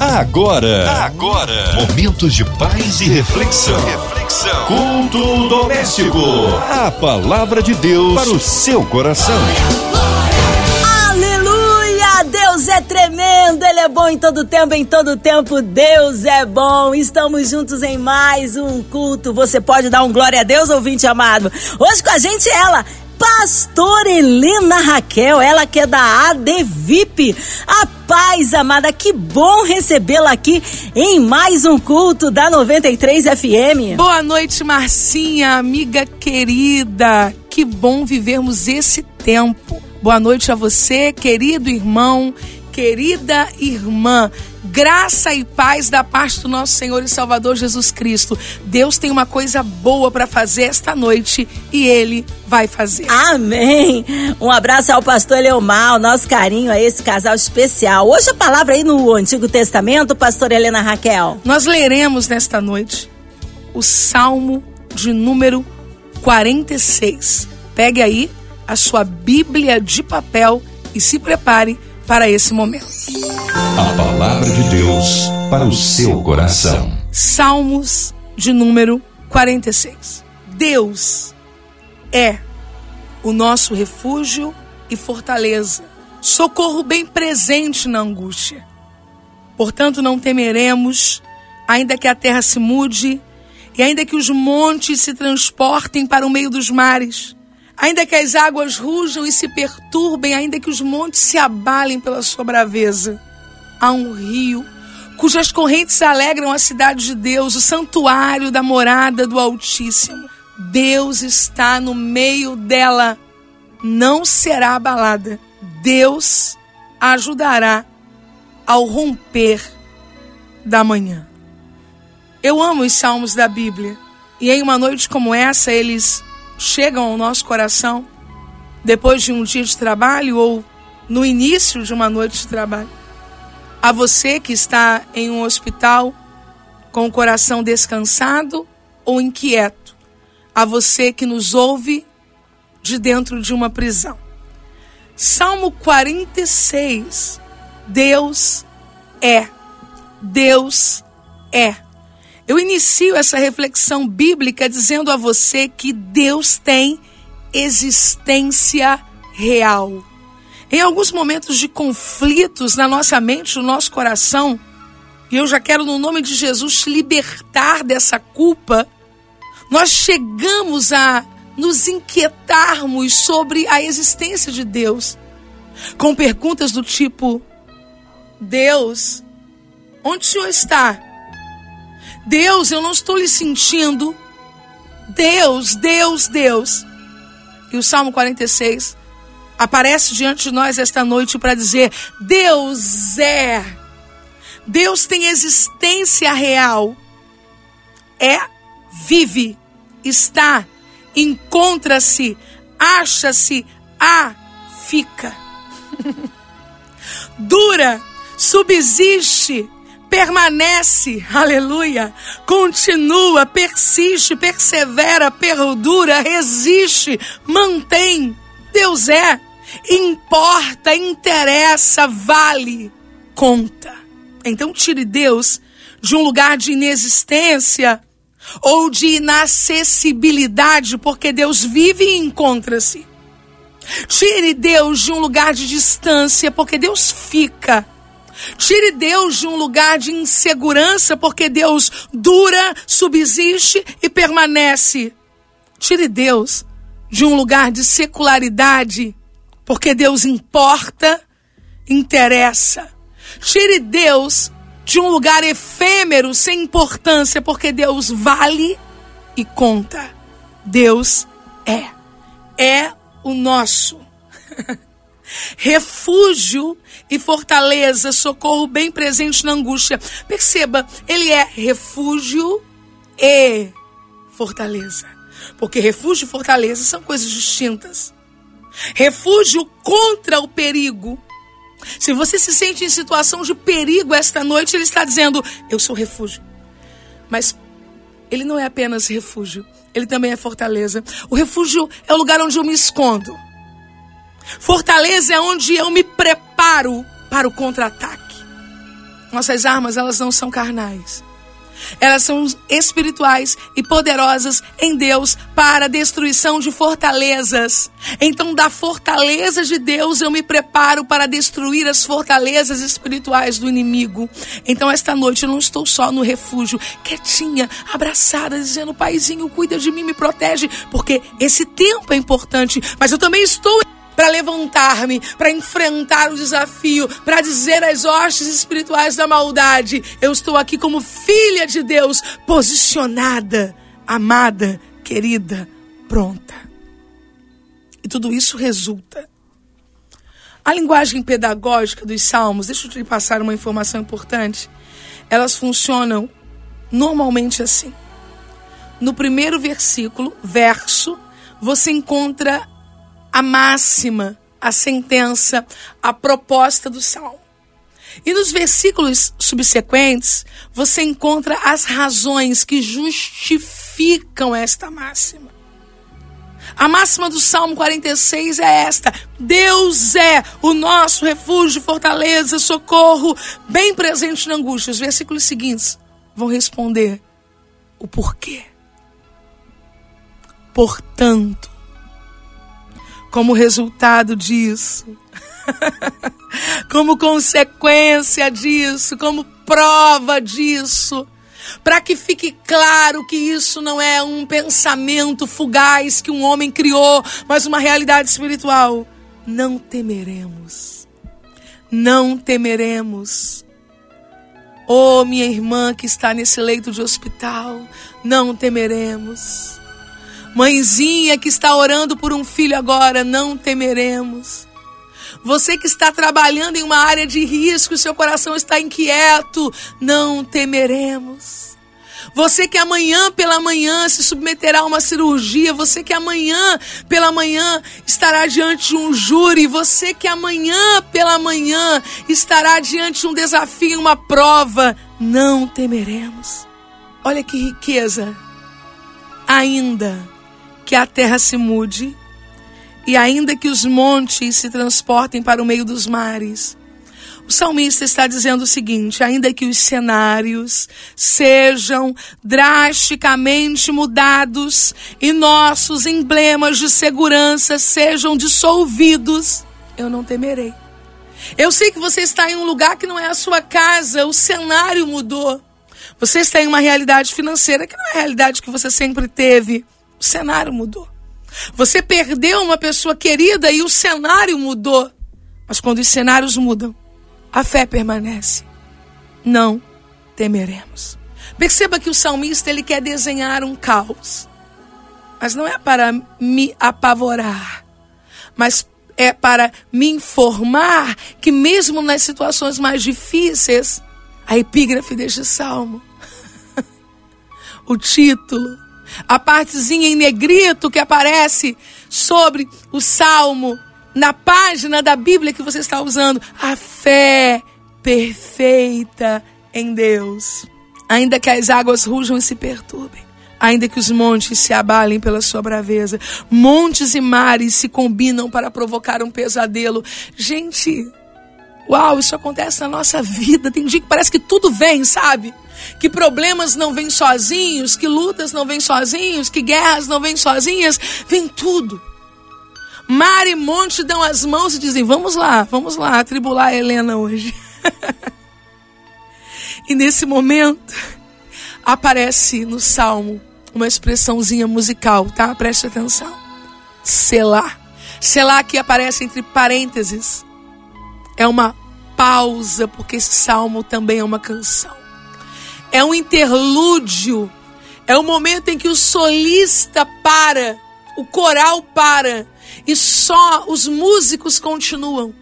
Agora, agora, momentos de paz e reflexão. Reflexão. Culto doméstico. A palavra de Deus para o seu coração. Aleluia! Deus é tremendo, Ele é bom em todo tempo, em todo tempo Deus é bom. Estamos juntos em mais um culto. Você pode dar um glória a Deus, ouvinte amado. Hoje com a gente ela, Pastora Helena Raquel, ela que é da ADVIP. A paz, amada, que bom recebê-la aqui em mais um culto da 93 FM. Boa noite, Marcinha, amiga querida. Que bom vivermos esse tempo. Boa noite a você, querido irmão, querida irmã. Graça e paz da parte do nosso Senhor e Salvador Jesus Cristo. Deus tem uma coisa boa para fazer esta noite e Ele vai fazer. Amém. Um abraço ao pastor Leomar, nosso carinho a esse casal especial. Hoje a palavra aí no Antigo Testamento, pastor Helena Raquel. Nós leremos nesta noite o Salmo de número 46. Pegue aí a sua Bíblia de papel e se prepare para esse momento. A palavra de Deus para o seu coração. Salmos de número 46. Deus é o nosso refúgio e fortaleza, socorro bem presente na angústia. Portanto, não temeremos, ainda que a terra se mude e ainda que os montes se transportem para o meio dos mares Ainda que as águas rujam e se perturbem, ainda que os montes se abalem pela sua braveza, há um rio cujas correntes alegram a cidade de Deus, o santuário da morada do Altíssimo. Deus está no meio dela, não será abalada. Deus ajudará ao romper da manhã. Eu amo os salmos da Bíblia e em uma noite como essa eles chegam ao nosso coração depois de um dia de trabalho ou no início de uma noite de trabalho. A você que está em um hospital com o coração descansado ou inquieto. A você que nos ouve de dentro de uma prisão. Salmo 46. Deus é. Deus é. Eu inicio essa reflexão bíblica dizendo a você que Deus tem existência real. Em alguns momentos de conflitos na nossa mente, no nosso coração, e eu já quero, no nome de Jesus, te libertar dessa culpa, nós chegamos a nos inquietarmos sobre a existência de Deus, com perguntas do tipo: Deus, onde o Senhor está? Deus, eu não estou lhe sentindo. Deus, Deus, Deus. E o Salmo 46 aparece diante de nós esta noite para dizer: Deus é. Deus tem existência real. É, vive, está, encontra-se, acha-se, há, fica. Dura, subsiste, permanece, aleluia, continua, persiste, persevera, perdura, resiste, mantém. Deus é, importa, interessa, vale, conta. Então tire Deus de um lugar de inexistência ou de inacessibilidade, porque Deus vive e encontra-se. Tire Deus de um lugar de distância, porque Deus fica Tire Deus de um lugar de insegurança, porque Deus dura, subsiste e permanece. Tire Deus de um lugar de secularidade, porque Deus importa, interessa. Tire Deus de um lugar efêmero, sem importância, porque Deus vale e conta. Deus é. É o nosso refúgio e fortaleza, socorro bem presente na angústia. Perceba, ele é refúgio e fortaleza. Porque refúgio e fortaleza são coisas distintas. Refúgio contra o perigo. Se você se sente em situação de perigo esta noite, ele está dizendo: Eu sou refúgio. Mas ele não é apenas refúgio, ele também é fortaleza. O refúgio é o lugar onde eu me escondo. Fortaleza é onde eu me preparo para o contra-ataque. Nossas armas, elas não são carnais. Elas são espirituais e poderosas em Deus para a destruição de fortalezas. Então, da fortaleza de Deus, eu me preparo para destruir as fortalezas espirituais do inimigo. Então, esta noite, eu não estou só no refúgio, quietinha, abraçada, dizendo: Paizinho, cuida de mim, me protege, porque esse tempo é importante, mas eu também estou para levantar-me, para enfrentar o desafio, para dizer às hostes espirituais da maldade: eu estou aqui como filha de Deus, posicionada, amada, querida, pronta. E tudo isso resulta. A linguagem pedagógica dos salmos, deixa eu te passar uma informação importante. Elas funcionam normalmente assim. No primeiro versículo, verso, você encontra a máxima, a sentença, a proposta do salmo. E nos versículos subsequentes, você encontra as razões que justificam esta máxima. A máxima do Salmo 46 é esta: Deus é o nosso refúgio, fortaleza, socorro, bem presente na angústia. Os versículos seguintes vão responder o porquê. Portanto, como resultado disso, como consequência disso, como prova disso, para que fique claro que isso não é um pensamento fugaz que um homem criou, mas uma realidade espiritual. Não temeremos. Não temeremos. Oh, minha irmã que está nesse leito de hospital, não temeremos. Mãezinha que está orando por um filho agora, não temeremos. Você que está trabalhando em uma área de risco, seu coração está inquieto, não temeremos. Você que amanhã pela manhã se submeterá a uma cirurgia, você que amanhã pela manhã estará diante de um júri, você que amanhã pela manhã estará diante de um desafio, uma prova, não temeremos. Olha que riqueza. Ainda que a terra se mude, e ainda que os montes se transportem para o meio dos mares. O salmista está dizendo o seguinte: ainda que os cenários sejam drasticamente mudados e nossos emblemas de segurança sejam dissolvidos, eu não temerei. Eu sei que você está em um lugar que não é a sua casa, o cenário mudou. Você está em uma realidade financeira que não é a realidade que você sempre teve. O cenário mudou. Você perdeu uma pessoa querida e o cenário mudou. Mas quando os cenários mudam, a fé permanece. Não temeremos. Perceba que o salmista ele quer desenhar um caos. Mas não é para me apavorar, mas é para me informar que mesmo nas situações mais difíceis, a epígrafe deste salmo, o título, a partezinha em negrito que aparece sobre o salmo, na página da Bíblia que você está usando, a fé perfeita em Deus. Ainda que as águas rujam e se perturbem, ainda que os montes se abalem pela sua braveza, montes e mares se combinam para provocar um pesadelo. Gente, uau, isso acontece na nossa vida. Tem dia que parece que tudo vem, sabe? que problemas não vêm sozinhos, que lutas não vêm sozinhos, que guerras não vêm sozinhas, vem tudo. Mar e monte dão as mãos e dizem: Vamos lá, vamos lá, atribular a Helena hoje. e nesse momento, aparece no salmo uma expressãozinha musical, tá? Preste atenção. Selar. Selar que aparece entre parênteses. É uma pausa, porque esse salmo também é uma canção é um interlúdio, é o momento em que o solista para, o coral para e só os músicos continuam.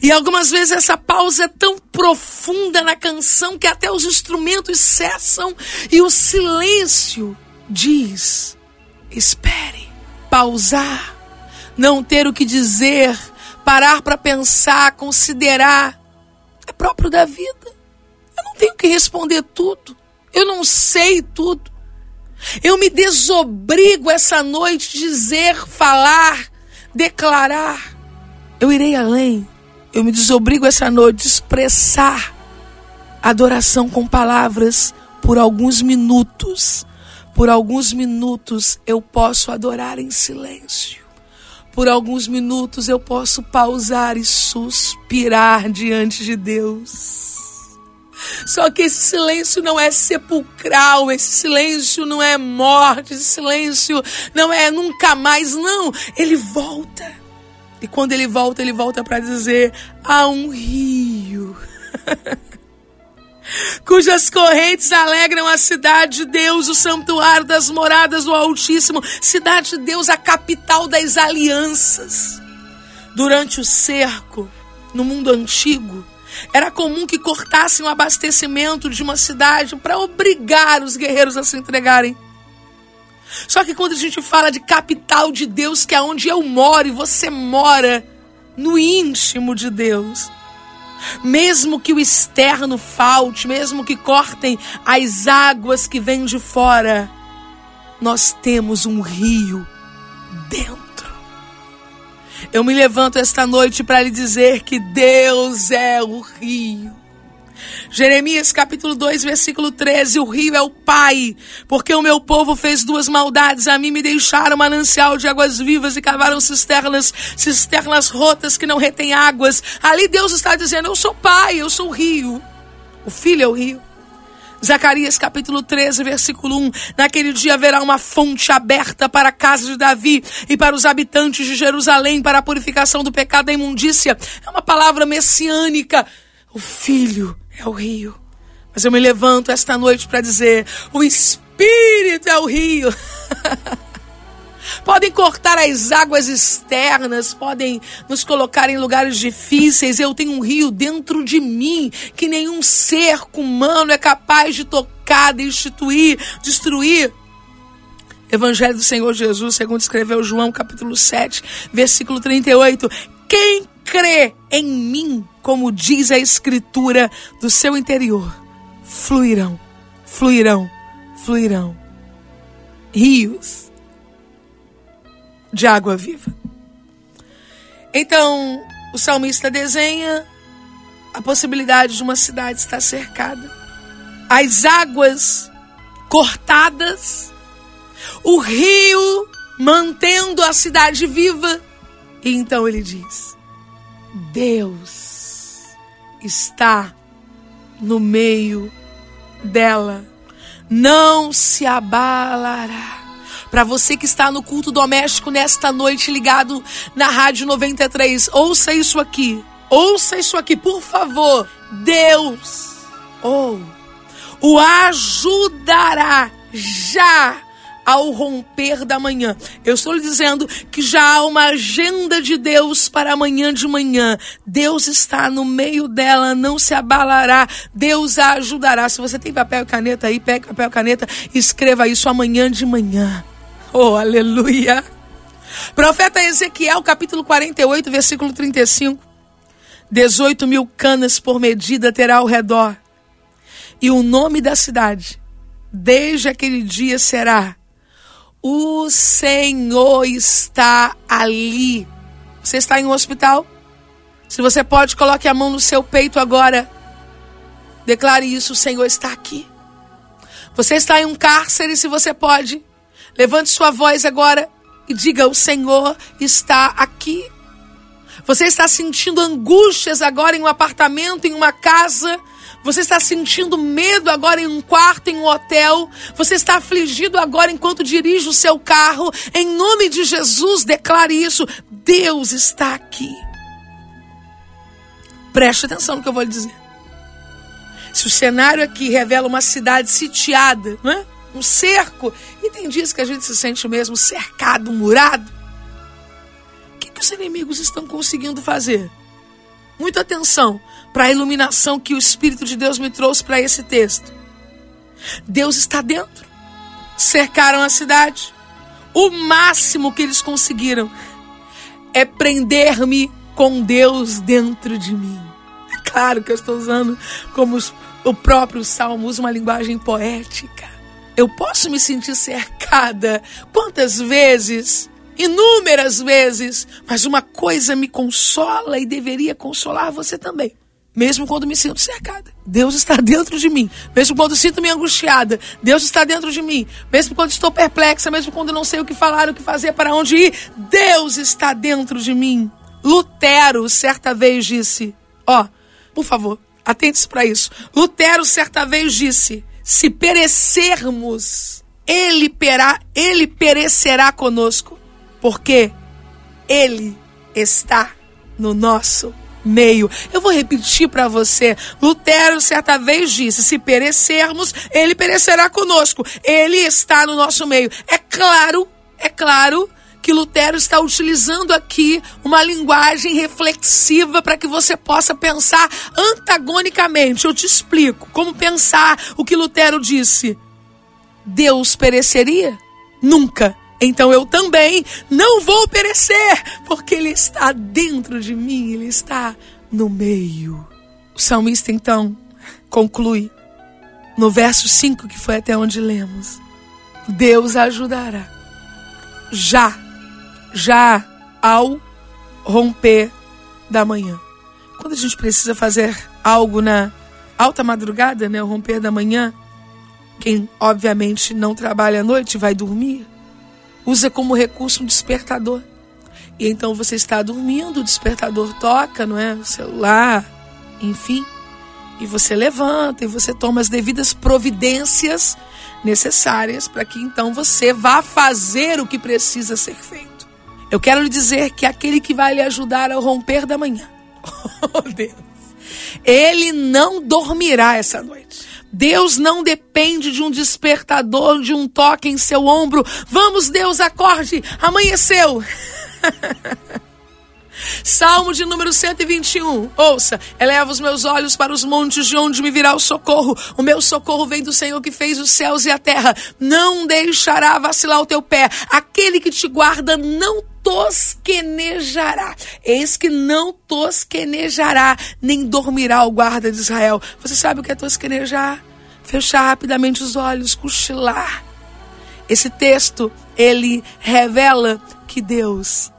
E algumas vezes essa pausa é tão profunda na canção que até os instrumentos cessam e o silêncio diz: espere, pausar, não ter o que dizer, parar para pensar, considerar, é próprio da vida tenho que responder tudo. Eu não sei tudo. Eu me desobrigo essa noite dizer, falar, declarar. Eu irei além. Eu me desobrigo essa noite de expressar Adoração com palavras por alguns minutos. Por alguns minutos eu posso adorar em silêncio. Por alguns minutos eu posso pausar e suspirar diante de Deus. Só que esse silêncio não é sepulcral, esse silêncio não é morte, esse silêncio não é nunca mais, não. Ele volta. E quando ele volta, ele volta para dizer: há um rio. cujas correntes alegram a cidade de Deus, o santuário das moradas do Altíssimo, cidade de Deus, a capital das alianças. Durante o cerco, no mundo antigo, era comum que cortassem o abastecimento de uma cidade para obrigar os guerreiros a se entregarem. Só que quando a gente fala de capital de Deus, que é onde eu moro e você mora, no íntimo de Deus, mesmo que o externo falte, mesmo que cortem as águas que vêm de fora, nós temos um rio dentro. Eu me levanto esta noite para lhe dizer que Deus é o rio. Jeremias capítulo 2, versículo 13: O rio é o Pai, porque o meu povo fez duas maldades. A mim me deixaram manancial de águas vivas e cavaram cisternas, cisternas rotas que não retêm águas. Ali Deus está dizendo: Eu sou Pai, eu sou o rio. O Filho é o rio. Zacarias capítulo 13, versículo 1. Naquele dia haverá uma fonte aberta para a casa de Davi e para os habitantes de Jerusalém para a purificação do pecado da imundícia. É uma palavra messiânica. O Filho é o rio. Mas eu me levanto esta noite para dizer: o Espírito é o rio. podem cortar as águas externas, podem nos colocar em lugares difíceis. Eu tenho um rio dentro de mim que nenhum ser humano é capaz de tocar, destituir, destruir. Evangelho do Senhor Jesus, segundo escreveu João, capítulo 7, versículo 38. Quem crê em mim, como diz a Escritura, do seu interior, fluirão, fluirão, fluirão rios de água viva. Então, o salmista desenha a possibilidade de uma cidade estar cercada, as águas cortadas, o rio mantendo a cidade viva. E então ele diz: Deus está no meio dela, não se abalará. Para você que está no culto doméstico nesta noite ligado na Rádio 93, ouça isso aqui. Ouça isso aqui, por favor. Deus, oh, o ajudará já ao romper da manhã. Eu estou lhe dizendo que já há uma agenda de Deus para amanhã de manhã. Deus está no meio dela, não se abalará. Deus a ajudará. Se você tem papel e caneta aí, pegue papel e caneta, escreva isso amanhã de manhã. Oh, aleluia! Profeta Ezequiel, capítulo 48, versículo 35. 18 mil canas por medida terá ao redor. E o nome da cidade, desde aquele dia, será: O Senhor está ali. Você está em um hospital? Se você pode, coloque a mão no seu peito agora. Declare isso: o Senhor está aqui. Você está em um cárcere, se você pode. Levante sua voz agora e diga: O Senhor está aqui. Você está sentindo angústias agora em um apartamento, em uma casa. Você está sentindo medo agora em um quarto, em um hotel. Você está afligido agora enquanto dirige o seu carro. Em nome de Jesus, declare isso. Deus está aqui. Preste atenção no que eu vou lhe dizer. Se o cenário aqui revela uma cidade sitiada, não é? um cerco. E tem dias que a gente se sente mesmo cercado, murado. O que, que os inimigos estão conseguindo fazer? Muita atenção para a iluminação que o Espírito de Deus me trouxe para esse texto. Deus está dentro. Cercaram a cidade. O máximo que eles conseguiram é prender-me com Deus dentro de mim. É claro que eu estou usando como o próprio Salmo usa uma linguagem poética. Eu posso me sentir cercada quantas vezes? Inúmeras vezes. Mas uma coisa me consola e deveria consolar você também. mesmo quando me sinto cercada. Deus está dentro de mim. Mesmo quando sinto-me angustiada, Deus está dentro de mim. Mesmo quando estou perplexa, mesmo quando não sei o que falar, o que fazer, para onde ir, Deus está dentro de mim. Lutero certa vez disse: Ó, oh, por favor, atente-se para isso. Lutero certa vez disse: Se perecermos, ele, perá, ele perecerá conosco, porque ele está no nosso meio. Eu vou repetir para você. Lutero certa vez disse: se perecermos, ele perecerá conosco. Ele está no nosso meio. É claro, é claro que Lutero está utilizando aqui uma linguagem reflexiva para que você possa pensar antagonicamente. Eu te explico como pensar o que Lutero disse. Deus pereceria? Nunca. Então eu também não vou perecer, porque Ele está dentro de mim, Ele está no meio. O salmista então conclui no verso 5, que foi até onde lemos: Deus ajudará já, já ao romper da manhã. Quando a gente precisa fazer algo na alta madrugada, né, o romper da manhã, quem obviamente não trabalha à noite vai dormir usa como recurso um despertador. E então você está dormindo, o despertador toca, não é? O celular, enfim. E você levanta e você toma as devidas providências necessárias para que então você vá fazer o que precisa ser feito. Eu quero lhe dizer que aquele que vai lhe ajudar ao romper da manhã, oh Deus, ele não dormirá essa noite. Deus não depende de um despertador, de um toque em seu ombro. Vamos, Deus, acorde, amanheceu. Salmo de número 121. Ouça: Eleva os meus olhos para os montes, de onde me virá o socorro. O meu socorro vem do Senhor que fez os céus e a terra. Não deixará vacilar o teu pé. Aquele que te guarda não tosquenejará. Eis que não tosquenejará, nem dormirá o guarda de Israel. Você sabe o que é tosquenejar? Fechar rapidamente os olhos, cochilar. Esse texto, ele revela que Deus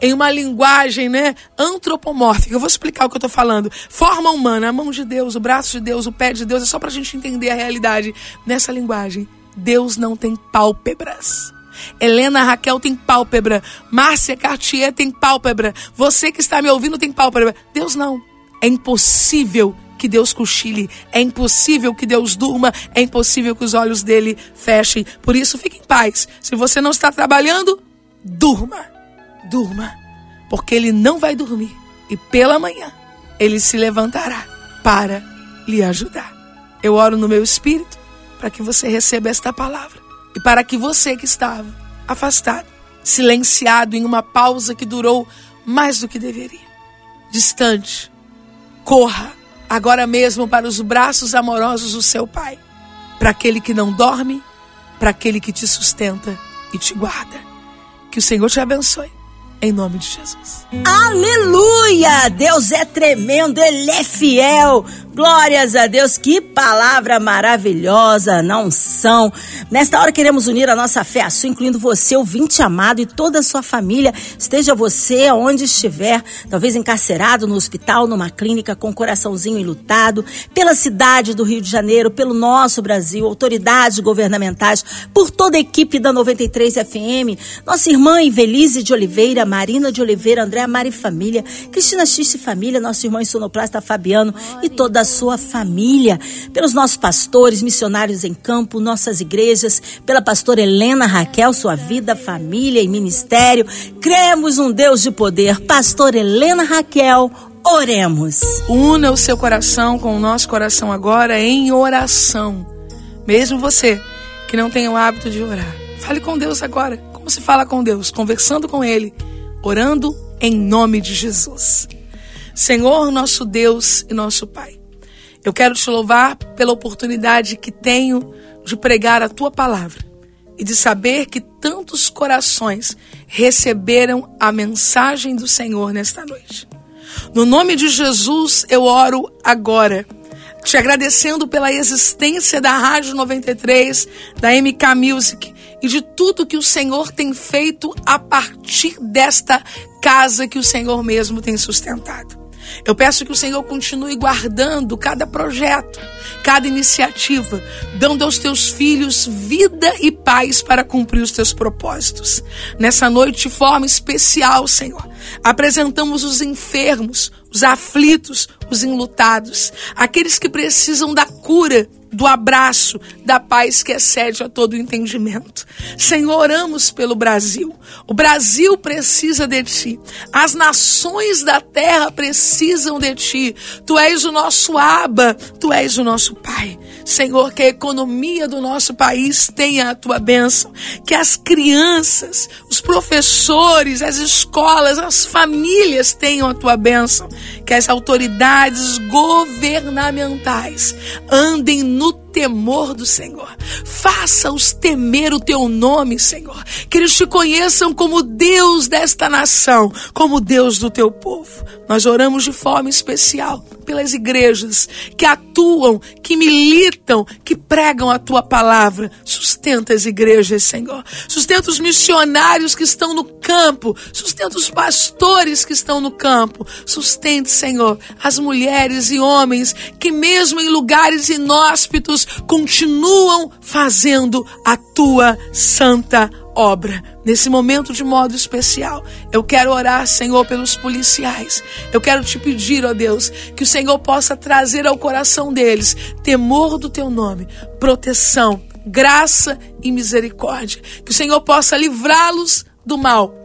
em uma linguagem né, antropomórfica. Eu vou explicar o que eu estou falando. Forma humana, a mão de Deus, o braço de Deus, o pé de Deus, é só para a gente entender a realidade nessa linguagem. Deus não tem pálpebras. Helena Raquel tem pálpebra. Márcia Cartier tem pálpebra. Você que está me ouvindo tem pálpebra. Deus não. É impossível que Deus cochile, é impossível que Deus durma, é impossível que os olhos dele fechem. Por isso, fique em paz. Se você não está trabalhando, durma. Durma. Porque ele não vai dormir. E pela manhã, ele se levantará para lhe ajudar. Eu oro no meu espírito para que você receba esta palavra e para que você que estava afastado, silenciado em uma pausa que durou mais do que deveria, distante, corra agora mesmo para os braços amorosos do seu Pai, para aquele que não dorme, para aquele que te sustenta e te guarda. Que o Senhor te abençoe. Em nome de Jesus. Aleluia! Deus é tremendo, Ele é fiel. Glórias a Deus, que palavra maravilhosa, não são. Nesta hora queremos unir a nossa fé a sua, incluindo você, ouvinte amado, e toda a sua família. Esteja você onde estiver, talvez encarcerado no hospital, numa clínica, com o coraçãozinho enlutado, pela cidade do Rio de Janeiro, pelo nosso Brasil, autoridades governamentais, por toda a equipe da 93 FM, nossa irmã Ivelise de Oliveira, Marina de Oliveira, Andréa Mari Família, Cristina Xiste Família, nosso irmão sonoplasta Fabiano e toda a sua família, pelos nossos pastores, missionários em campo, nossas igrejas, pela pastora Helena Raquel, sua vida, família e ministério. Cremos um Deus de poder. Pastor Helena Raquel, oremos. Una o seu coração com o nosso coração agora em oração. Mesmo você que não tem o hábito de orar. Fale com Deus agora. Como se fala com Deus? Conversando com Ele orando em nome de Jesus. Senhor, nosso Deus e nosso Pai, eu quero te louvar pela oportunidade que tenho de pregar a tua palavra e de saber que tantos corações receberam a mensagem do Senhor nesta noite. No nome de Jesus, eu oro agora, te agradecendo pela existência da Rádio 93, da MK Music e de tudo que o Senhor tem feito a partir desta casa que o Senhor mesmo tem sustentado. Eu peço que o Senhor continue guardando cada projeto, cada iniciativa, dando aos teus filhos vida e paz para cumprir os teus propósitos. Nessa noite, de forma especial, Senhor, apresentamos os enfermos, os aflitos, os enlutados, aqueles que precisam da cura do abraço, da paz que excede a todo entendimento. Senhor, oramos pelo Brasil. O Brasil precisa de ti. As nações da terra precisam de ti. Tu és o nosso Aba, tu és o nosso Pai. Senhor, que a economia do nosso país tenha a tua bênção, que as crianças, os professores, as escolas, as famílias tenham a tua bênção, que as autoridades governamentais andem no temor do Senhor. Faça-os temer o teu nome, Senhor. Que eles te conheçam como Deus desta nação, como Deus do teu povo. Nós oramos de forma especial pelas igrejas que atuam, que militam, que pregam a tua palavra. Sustenta as igrejas, Senhor. Sustenta os missionários que estão no campo. Sustenta os pastores que estão no campo. Sustente, Senhor, as mulheres e homens que, mesmo em lugares inóspitos, continuam fazendo a tua santa obra. Nesse momento de modo especial, eu quero orar, Senhor, pelos policiais. Eu quero te pedir, ó Deus, que o Senhor possa trazer ao coração deles temor do teu nome, proteção, graça e misericórdia. Que o Senhor possa livrá-los do mal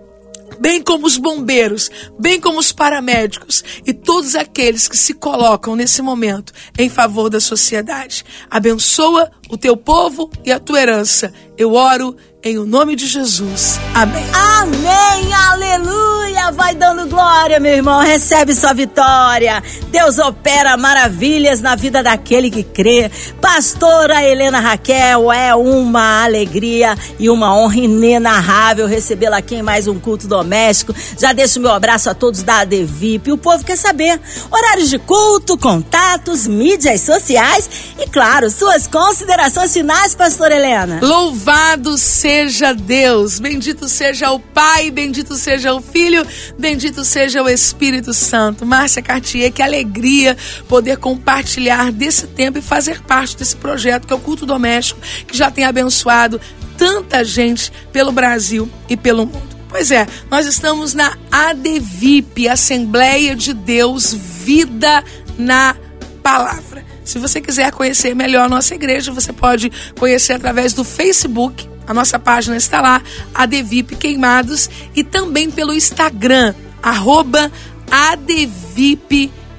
bem como os bombeiros, bem como os paramédicos e todos aqueles que se colocam nesse momento em favor da sociedade. Abençoa o teu povo e a tua herança. Eu oro em o nome de Jesus. Amém. Amém. Aleluia. Vai dando glória, meu irmão. Recebe sua vitória. Deus opera maravilhas na vida daquele que crê. Pastora Helena Raquel, é uma alegria e uma honra inenarrável recebê-la aqui em mais um culto doméstico. Já deixo meu abraço a todos da ADVIP. O povo quer saber horários de culto, contatos, mídias sociais e, claro, suas considerações finais, pastora Helena. Louvado seja seja Deus, bendito seja o Pai, bendito seja o Filho, bendito seja o Espírito Santo. Márcia Cartier, que alegria poder compartilhar desse tempo e fazer parte desse projeto que é o culto doméstico, que já tem abençoado tanta gente pelo Brasil e pelo mundo. Pois é, nós estamos na ADVIP, Assembleia de Deus Vida na Palavra. Se você quiser conhecer melhor a nossa igreja, você pode conhecer através do Facebook a nossa página está lá, Adevip Queimados, e também pelo Instagram, arroba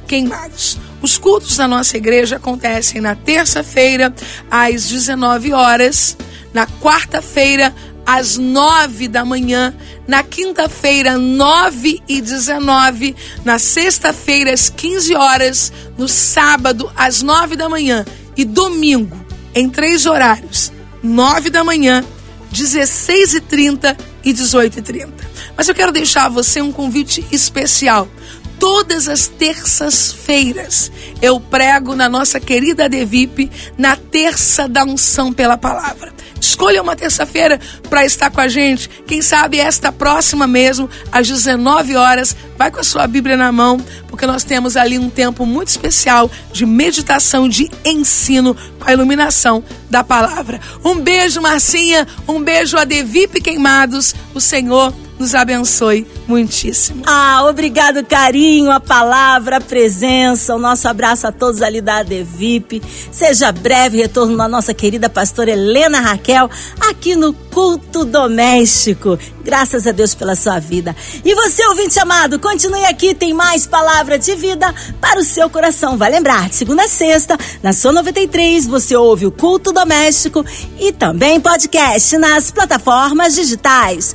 Queimados. Os cultos da nossa igreja acontecem na terça-feira, às 19 horas, na quarta-feira, às 9 da manhã, na quinta-feira, 9 e 19, na sexta-feira, às 15 horas, no sábado, às 9 da manhã e domingo, em três horários, 9 da manhã, 16h30 e 18h30. Mas eu quero deixar a você um convite especial. Todas as terças-feiras eu prego na nossa querida Devip, na terça da unção pela palavra. Escolha uma terça-feira para estar com a gente. Quem sabe esta próxima mesmo, às 19 horas. Vai com a sua Bíblia na mão, porque nós temos ali um tempo muito especial de meditação, de ensino com a iluminação da palavra. Um beijo, Marcinha. Um beijo a Devip Queimados. O Senhor nos abençoe muitíssimo. Ah, obrigado, carinho, a palavra, a presença, o nosso abraço a todos ali da ADVIP. Seja breve retorno da nossa querida pastora Helena Raquel aqui no Culto Doméstico. Graças a Deus pela sua vida. E você, ouvinte amado, continue aqui, tem mais palavra de vida para o seu coração. Vai lembrar, de segunda a sexta, na sua 93, você ouve o Culto Doméstico e também podcast nas plataformas digitais.